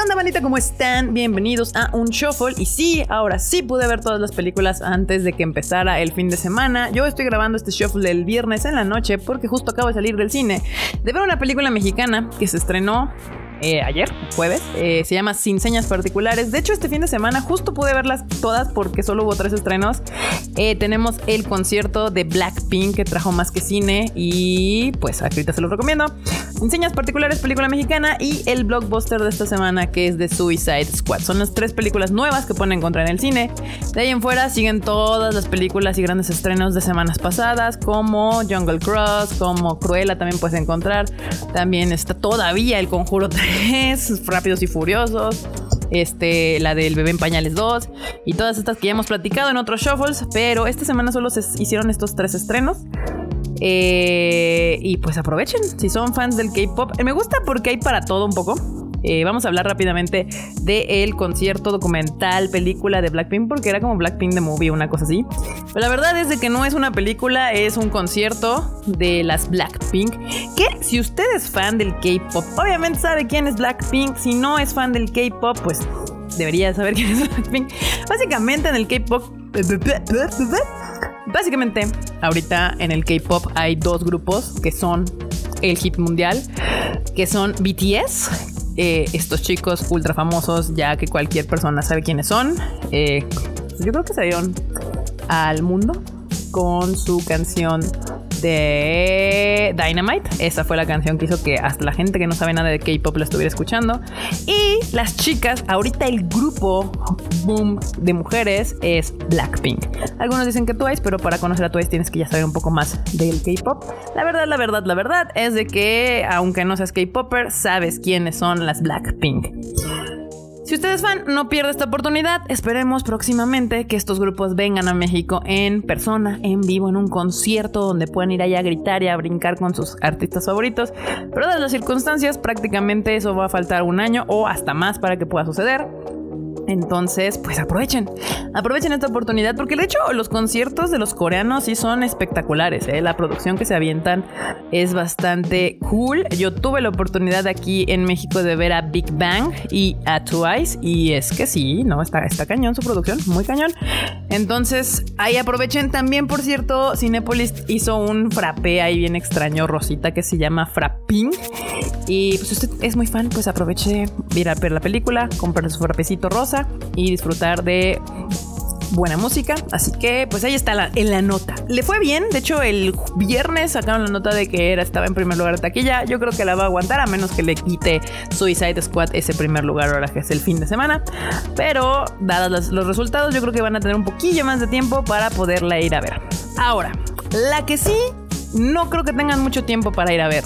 ¿Qué onda, bandita? ¿Cómo están? Bienvenidos a un shuffle. Y sí, ahora sí pude ver todas las películas antes de que empezara el fin de semana. Yo estoy grabando este shuffle el viernes en la noche porque justo acabo de salir del cine de ver una película mexicana que se estrenó eh, ayer, jueves. Eh, se llama Sin Señas Particulares. De hecho, este fin de semana justo pude verlas todas porque solo hubo tres estrenos. Eh, tenemos el concierto de Blackpink que trajo más que cine y pues ahorita se lo recomiendo. Sin Señas Particulares, película mexicana y el blockbuster de esta semana que es de Suicide Squad. Son las tres películas nuevas que pueden encontrar en el cine. De ahí en fuera siguen todas las películas y grandes estrenos de semanas pasadas como Jungle Cross, como Cruella también puedes encontrar. También está todavía el Conjuro 3 Rápidos y Furiosos, este, la del Bebé en Pañales 2 y todas estas que ya hemos platicado en otros shuffles, pero esta semana solo se hicieron estos tres estrenos. Eh, y pues aprovechen si son fans del K-pop. Me gusta porque hay para todo un poco. Eh, vamos a hablar rápidamente del concierto documental, película de Blackpink, porque era como Blackpink de Movie, una cosa así. Pero la verdad es que no es una película, es un concierto de las Blackpink. Que si usted es fan del K-pop, obviamente sabe quién es Blackpink. Si no es fan del K-pop, pues debería saber quién es Blackpink. Básicamente en el K-pop. Básicamente, ahorita en el K-pop hay dos grupos que son el hit mundial, que son BTS, eh, estos chicos ultra famosos, ya que cualquier persona sabe quiénes son. Eh, yo creo que salieron al mundo con su canción de Dynamite. Esa fue la canción que hizo que hasta la gente que no sabe nada de K-pop la estuviera escuchando. Y las chicas, ahorita el grupo boom de mujeres es Blackpink. Algunos dicen que Twice, pero para conocer a Twice tienes que ya saber un poco más del K-pop. La verdad, la verdad, la verdad es de que aunque no seas K-popper, sabes quiénes son las Blackpink. Si usted es fan, no pierda esta oportunidad. Esperemos próximamente que estos grupos vengan a México en persona, en vivo, en un concierto donde puedan ir allá a gritar y a brincar con sus artistas favoritos. Pero dadas las circunstancias, prácticamente eso va a faltar un año o hasta más para que pueda suceder. Entonces, pues aprovechen, aprovechen esta oportunidad porque de hecho los conciertos de los coreanos sí son espectaculares, ¿eh? la producción que se avientan es bastante cool. Yo tuve la oportunidad aquí en México de ver a Big Bang y a Twice y es que sí, no, está, está cañón su producción, muy cañón. Entonces, ahí aprovechen también, por cierto, Cinepolis hizo un frappé ahí bien extraño, Rosita, que se llama Frapping. Y pues usted es muy fan, pues aproveche, ir a ver la película, comprar su frappecito rosa y disfrutar de buena música. Así que, pues ahí está en la nota. Le fue bien. De hecho, el viernes sacaron la nota de que era, estaba en primer lugar taquilla. Yo creo que la va a aguantar, a menos que le quite Suicide Squad ese primer lugar ahora que es el fin de semana. Pero, dados los resultados, yo creo que van a tener un poquillo más de tiempo para poderla ir a ver. Ahora, la que sí no creo que tengan mucho tiempo para ir a ver.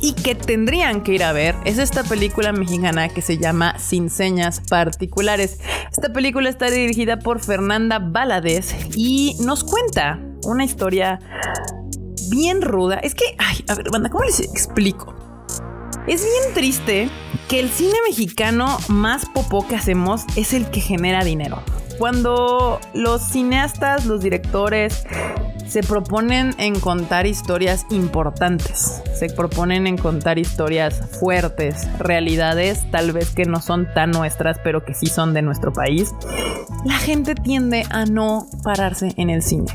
Y que tendrían que ir a ver es esta película mexicana que se llama Sin Señas Particulares. Esta película está dirigida por Fernanda Valadez y nos cuenta una historia bien ruda. Es que, ay, a ver, banda, ¿cómo les explico? Es bien triste que el cine mexicano más popó que hacemos es el que genera dinero. Cuando los cineastas, los directores, se proponen en contar historias importantes, se proponen en contar historias fuertes, realidades tal vez que no son tan nuestras, pero que sí son de nuestro país, la gente tiende a no pararse en el cine.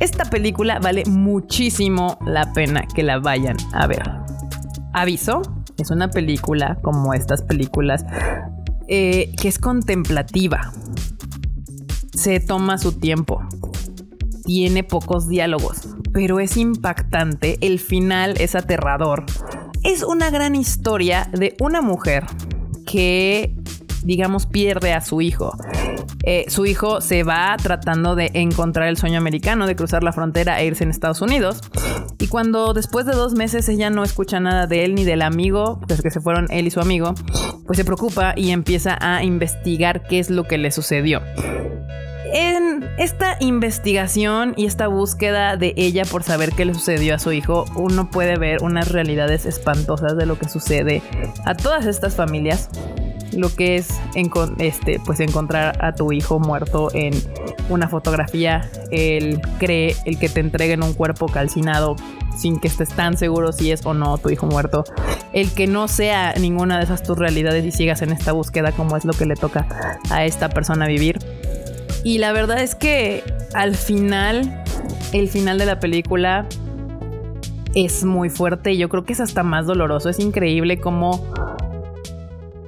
Esta película vale muchísimo la pena que la vayan a ver. Aviso, es una película como estas películas eh, que es contemplativa. Se toma su tiempo tiene pocos diálogos, pero es impactante, el final es aterrador. Es una gran historia de una mujer que, digamos, pierde a su hijo. Eh, su hijo se va tratando de encontrar el sueño americano, de cruzar la frontera e irse en Estados Unidos. Y cuando después de dos meses ella no escucha nada de él ni del amigo, pues que se fueron él y su amigo, pues se preocupa y empieza a investigar qué es lo que le sucedió en esta investigación y esta búsqueda de ella por saber qué le sucedió a su hijo, uno puede ver unas realidades espantosas de lo que sucede a todas estas familias lo que es este, pues encontrar a tu hijo muerto en una fotografía, el cree, el que te entreguen un cuerpo calcinado sin que estés tan seguro si es o no tu hijo muerto, el que no sea ninguna de esas tus realidades y sigas en esta búsqueda como es lo que le toca a esta persona vivir. Y la verdad es que al final, el final de la película es muy fuerte yo creo que es hasta más doloroso. Es increíble cómo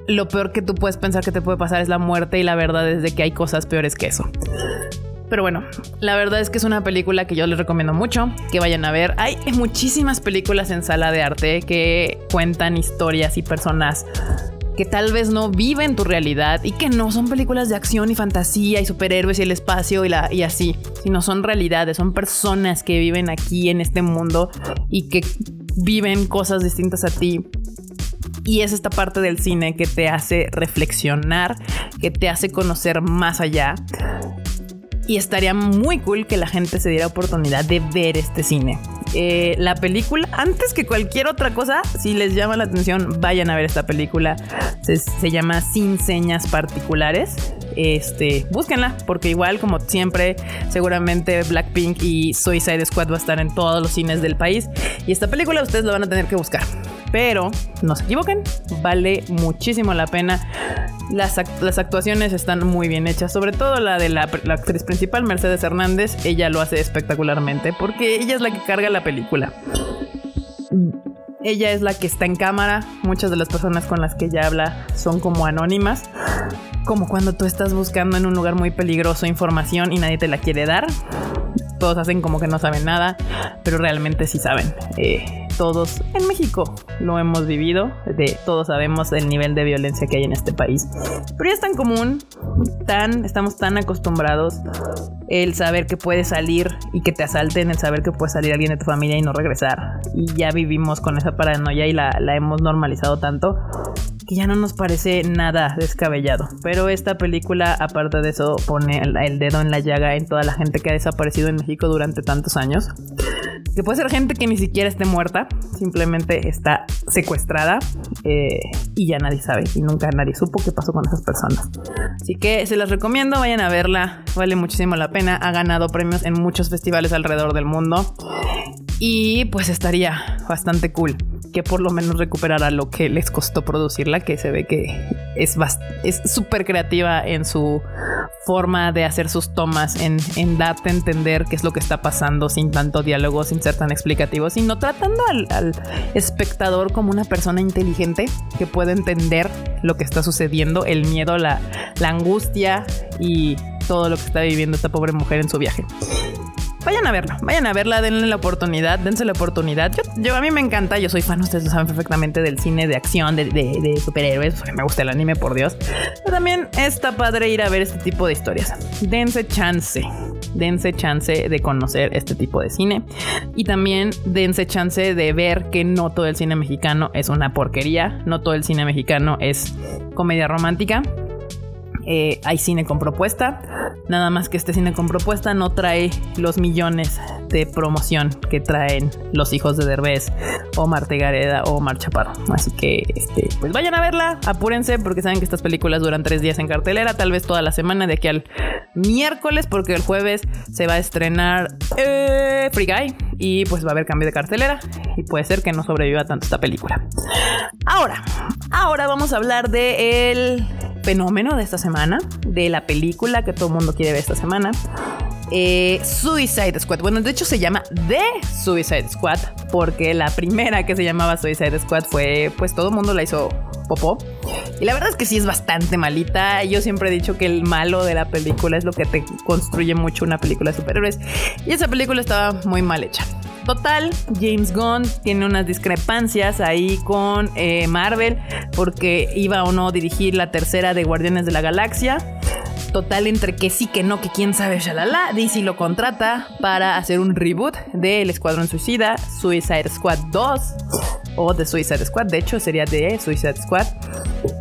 lo peor que tú puedes pensar que te puede pasar es la muerte y la verdad es de que hay cosas peores que eso. Pero bueno, la verdad es que es una película que yo les recomiendo mucho que vayan a ver. Hay muchísimas películas en sala de arte que cuentan historias y personas que tal vez no viven tu realidad y que no son películas de acción y fantasía y superhéroes y el espacio y, la, y así, sino son realidades, son personas que viven aquí en este mundo y que viven cosas distintas a ti y es esta parte del cine que te hace reflexionar, que te hace conocer más allá. Y estaría muy cool que la gente se diera oportunidad de ver este cine. Eh, la película, antes que cualquier otra cosa, si les llama la atención, vayan a ver esta película. Se, se llama Sin Señas Particulares este, búsquenla, porque igual como siempre, seguramente Blackpink y Suicide Squad va a estar en todos los cines del país. Y esta película ustedes la van a tener que buscar. Pero no se equivoquen, vale muchísimo la pena. Las, actuaciones están muy bien hechas, sobre todo la de la, la, actriz principal, Mercedes Hernández. Ella lo hace espectacularmente porque ella es la que carga la película. Ella es la que está en cámara. Muchas de las personas con las que ella habla son como anónimas. Como cuando tú estás buscando en un lugar muy peligroso información y nadie te la quiere dar. Todos hacen como que no saben nada, pero realmente sí saben. Eh, todos en México lo hemos vivido, de todos sabemos el nivel de violencia que hay en este país. Pero ya es tan común, tan, estamos tan acostumbrados el saber que puede salir y que te asalten, el saber que puede salir alguien de tu familia y no regresar. Y ya vivimos con esa paranoia y la, la hemos normalizado tanto que ya no nos parece nada descabellado. Pero esta película, aparte de eso, pone el, dedo en la llaga en toda la gente que ha desaparecido en México durante tantos años. Que puede ser gente que ni siquiera esté muerta, simplemente está secuestrada eh, y ya nadie sabe y nunca nadie supo qué pasó con esas personas. Así que se las recomiendo, vayan a verla, vale muchísimo la pena. Ha ganado premios en muchos festivales alrededor del mundo y pues estaría bastante cool que por lo menos recuperara lo que les costó producirla, que se ve que es súper creativa en su forma de hacer sus tomas, en, en, darte a entender qué es lo que está pasando sin tanto diálogo, sin ser tan explicativo, sino tratando al, al espectador como una persona inteligente que puede entender lo que está sucediendo, el miedo, la, la angustia y todo lo que está viviendo esta pobre mujer en su viaje vayan a verla, vayan a verla, denle la oportunidad, dense la oportunidad. Yo, a mí me encanta, yo soy fan, ustedes lo saben perfectamente del cine de acción, de, superhéroes, me gusta el anime, por Dios. Pero también está padre ir a ver este tipo de historias. Dense chance, dense chance de conocer este tipo de cine y también dense chance de ver que no todo el cine mexicano es una porquería, no todo el cine mexicano es comedia romántica. Eh, hay cine con propuesta, nada más que este cine con propuesta no trae los millones de promoción que traen los hijos de Derbez o Marte Gareda o Mar Chaparro. Así que, este, pues vayan a verla, apúrense porque saben que estas películas duran tres días en cartelera, tal vez toda la semana de aquí al miércoles, porque el jueves se va a estrenar eh, Free Guy y pues va a haber cambio de cartelera y puede ser que no sobreviva tanto esta película. Ahora, ahora vamos a hablar de el fenómeno de esta semana, de la película que todo el mundo quiere ver esta semana. Eh, Suicide Squad. Bueno, de hecho se llama The Suicide Squad porque la primera que se llamaba Suicide Squad fue, pues todo el mundo la hizo popó. Y la verdad es que sí es bastante malita. Yo siempre he dicho que el malo de la película es lo que te construye mucho una película de superhéroes. Y esa película estaba muy mal hecha. Total, James Gunn tiene unas discrepancias ahí con eh, Marvel porque iba o no dirigir la tercera de Guardianes de la Galaxia. Total, entre que sí, que no, que quién sabe, shalala. DC lo contrata para hacer un reboot del Escuadrón Suicida, Suicide Squad 2 o de Suicide Squad. De hecho, sería de Suicide Squad.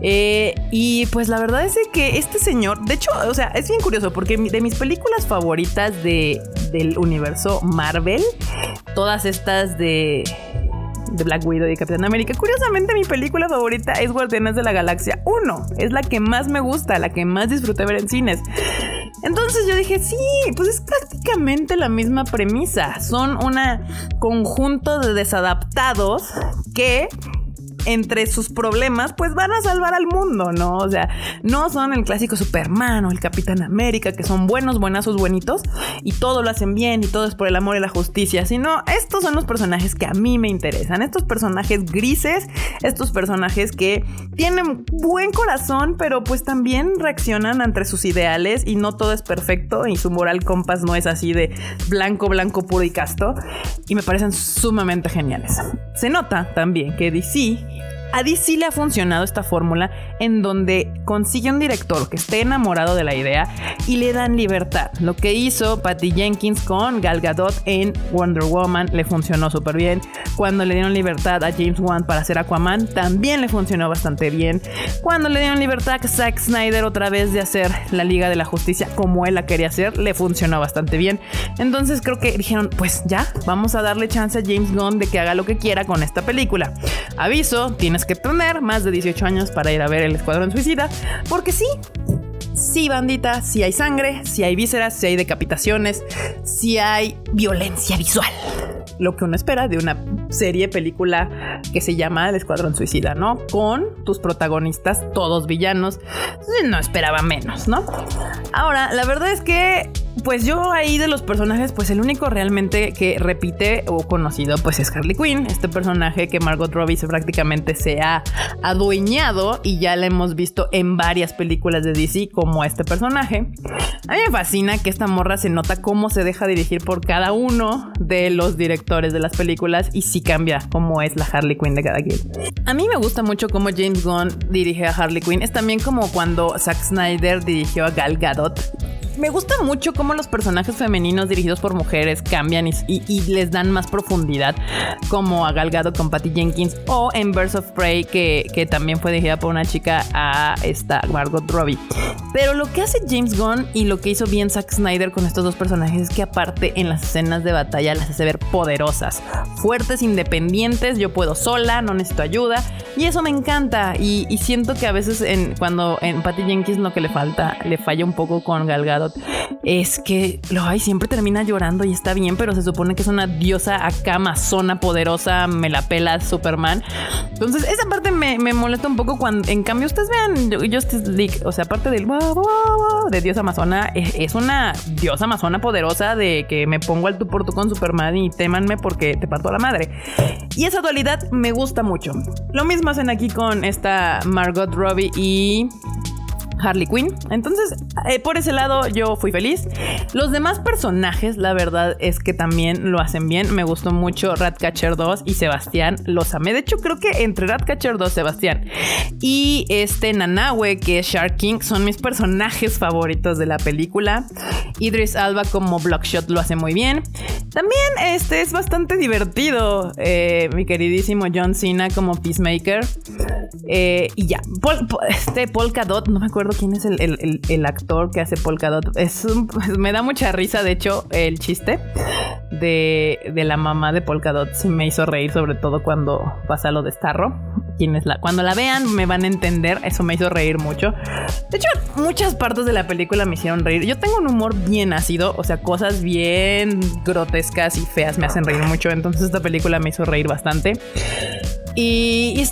Eh, y pues la verdad es que este señor, de hecho, o sea, es bien curioso porque de mis películas favoritas de, del universo Marvel, todas estas de Black Widow y Capitán América. Curiosamente, mi película favorita es Guardianes de la Galaxia 1. Es la que más me gusta, la que más disfruté ver en cines. Entonces yo dije, sí, pues es prácticamente la misma premisa. Son un conjunto de desadaptados que entre sus problemas, pues van a salvar al mundo, ¿no? O sea, no son el clásico Superman o el Capitán América, que son buenos, buenazos, buenitos, y todo lo hacen bien y todo es por el amor y la justicia, sino estos son los personajes que a mí me interesan, estos personajes grises, estos personajes que tienen buen corazón, pero pues también reaccionan ante sus ideales y no todo es perfecto y su moral compás no es así de blanco, blanco, puro y casto, y me parecen sumamente geniales. Se nota también que DC a DC le ha funcionado esta fórmula en donde consigue un director que esté enamorado de la idea y le dan libertad. Lo que hizo Patty Jenkins con Gal Gadot en Wonder Woman le funcionó súper bien. Cuando le dieron libertad a James Wan para hacer Aquaman también le funcionó bastante bien. Cuando le dieron libertad a Zack Snyder otra vez de hacer la Liga de la Justicia como él la quería hacer, le funcionó bastante bien. Entonces creo que dijeron, pues ya, vamos a darle chance a James Gunn de que haga lo que quiera con esta película. Aviso, tiene que tener más de 18 años para ir a ver el Escuadrón Suicida, porque sí, sí, bandita, sí hay sangre, sí hay vísceras, sí hay decapitaciones, sí hay violencia visual. Lo que uno espera de una serie, película que se llama El Escuadrón Suicida, ¿no? Con tus protagonistas, todos villanos. No esperaba menos, ¿no? Ahora, la verdad es que pues yo ahí de los personajes, pues el único realmente que repite o conocido, pues es Harley Quinn, este personaje que Margot Robbie prácticamente se ha adueñado y ya la hemos visto en varias películas de DC como este personaje. A mí me fascina que esta morra se nota cómo se deja dirigir por cada uno de los directores de las películas y sí cambia cómo es la Harley Quinn de cada quien. A mí me gusta mucho cómo James Gunn dirige a Harley Quinn. Es también como cuando Zack Snyder dirigió a Gal Gadot me gusta mucho cómo los personajes femeninos dirigidos por mujeres cambian y, les dan más profundidad, como a Galgado con Patty Jenkins o en Birds of Prey, que, que, también fue dirigida por una chica a esta Margot Robbie. Pero lo que hace James Gunn y lo que hizo bien Zack Snyder con estos dos personajes es que aparte en las escenas de batalla las hace ver poderosas, fuertes, independientes, yo puedo sola, no necesito ayuda y eso me encanta y, siento que a veces en, cuando en Patty Jenkins lo que le falta, le falla un poco con Galgado es que lo hay siempre termina llorando y está bien, pero se supone que es una diosa acá amazona poderosa, me la pela Superman. Entonces, esa parte me, molesta un poco cuando, en cambio, ustedes vean Justice League, o sea, aparte del de diosa amazona, es, una diosa amazona poderosa de que me pongo al tú por tú con Superman y témanme porque te parto a la madre. Y esa dualidad me gusta mucho. Lo mismo hacen aquí con esta Margot Robbie y Harley Quinn. Entonces, eh, por ese lado yo fui feliz. Los demás personajes, la verdad es que también lo hacen bien. Me gustó mucho Ratcatcher 2 y Sebastián. Los. De hecho, creo que entre Ratcatcher 2, Sebastián y este Nanawe, que es Shark King, son mis personajes favoritos de la película. Idris Alba como Blockshot lo hace muy bien. También este es bastante divertido. Eh, mi queridísimo John Cena como Peacemaker. Eh, y ya, este Polka Dot, no me acuerdo quién es el, actor que hace Polka Dot. Es pues, me da mucha risa, de hecho, el chiste de, la mamá de Polka Dot sí me hizo reír, sobre todo cuando pasa lo de Starro. Quienes la, cuando la vean me van a entender, eso me hizo reír mucho. De hecho, muchas partes de la película me hicieron reír. Yo tengo un humor bien ácido, o sea, cosas bien grotescas y feas me hacen reír mucho, entonces esta película me hizo reír bastante. Y,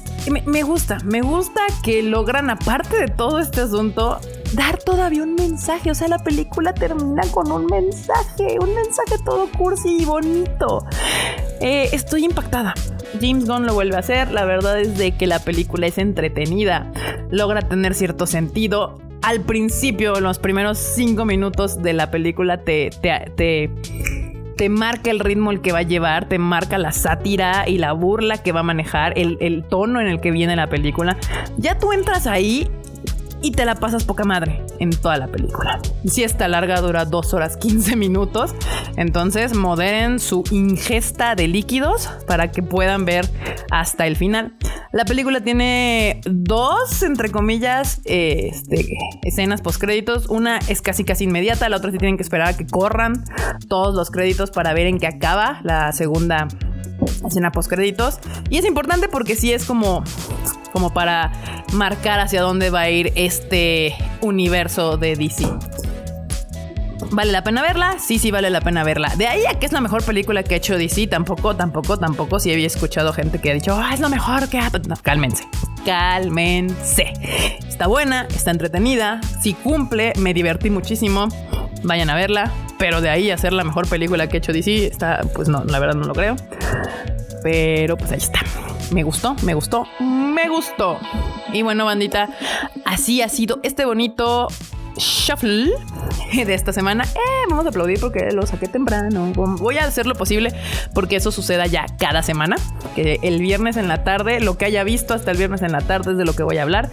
me, gusta, me gusta que logran, aparte de todo este asunto, dar todavía un mensaje. O sea, la película termina con un mensaje, un mensaje todo cursi y bonito. Eh, estoy impactada. James Gunn lo vuelve a hacer. La verdad es de que la película es entretenida, logra tener cierto sentido. Al principio, los primeros cinco minutos de la película, te, te, te te marca el ritmo el que va a llevar, te marca la sátira y la burla que va a manejar, el, tono en el que viene la película. Ya tú entras ahí y te la pasas poca madre en toda la película. Si esta larga dura 2 horas 15 minutos, entonces moderen su ingesta de líquidos para que puedan ver hasta el final. La película tiene dos, entre comillas, este, escenas post créditos. Una es casi casi inmediata, la otra sí tienen que esperar a que corran todos los créditos para ver en qué acaba la segunda escena post créditos. Y es importante porque sí es como, como para marcar hacia dónde va a ir este universo de DC. ¿Vale la pena verla? Sí, sí, vale la pena verla. De ahí a que es la mejor película que ha hecho DC, tampoco, tampoco, tampoco. Si había escuchado gente que ha dicho, ah, es lo mejor que ha. No, cálmense. Cálmense. Está buena, está entretenida, sí cumple, me divertí muchísimo. Vayan a verla. Pero de ahí a ser la mejor película que ha hecho DC, está, pues no, la verdad no lo creo. Pero pues ahí está. Me gustó, me gustó, me gustó. Y bueno, bandita, así ha sido este bonito shuffle de esta semana. Eh, vamos a aplaudir porque lo saqué temprano. Voy a hacer lo posible porque eso suceda ya cada semana. Que el viernes en la tarde, lo que haya visto hasta el viernes en la tarde es de lo que voy a hablar.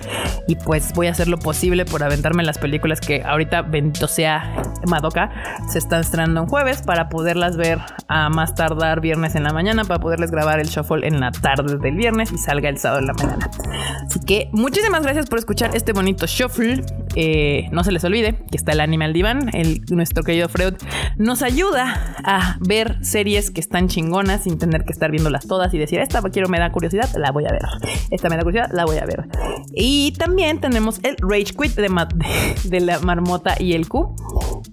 Y pues voy a hacer lo posible por aventarme las películas que ahorita, bendito sea Madoka, se están estrenando en jueves para poderlas ver a más tardar viernes en la mañana, para poderles grabar el shuffle en la tarde del viernes y salga el sábado en la mañana. Así que muchísimas gracias por escuchar este bonito shuffle. Eh, no se les olvide que está el Animal Divan. El, nuestro querido Freud nos ayuda a ver series que están chingonas sin tener que estar viéndolas todas y decir, esta quiero, me da curiosidad, la voy a ver. Esta me da curiosidad, la voy a ver. Y también tenemos el Rage Quit de, de la marmota y el Q,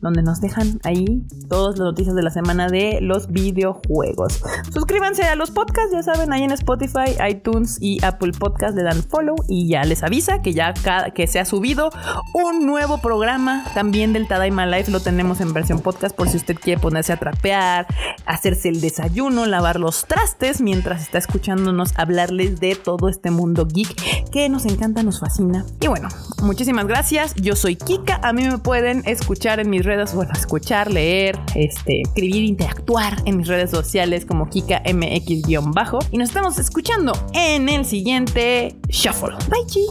donde nos dejan ahí todas las noticias de la semana de los videojuegos. Suscríbanse a los podcasts, ya saben, ahí en Spotify, iTunes y Apple Podcast le dan follow y ya les avisa que ya que se ha subido un nuevo programa también del Tadaima Life. Lo tenemos en versión podcast por si usted quiere ponerse a trapear, hacerse el desayuno, lavar los trastes mientras está escuchándonos hablarles de todo este mundo geek que nos encanta, nos fascina. Y bueno, muchísimas gracias. Yo soy Kika. A mí me pueden escuchar en mis redes, bueno, escuchar, leer, este, escribir, interactuar en mis redes sociales como Kika MX-bajo. Y nos estamos escuchando en el siguiente Shuffle. Bye, chi.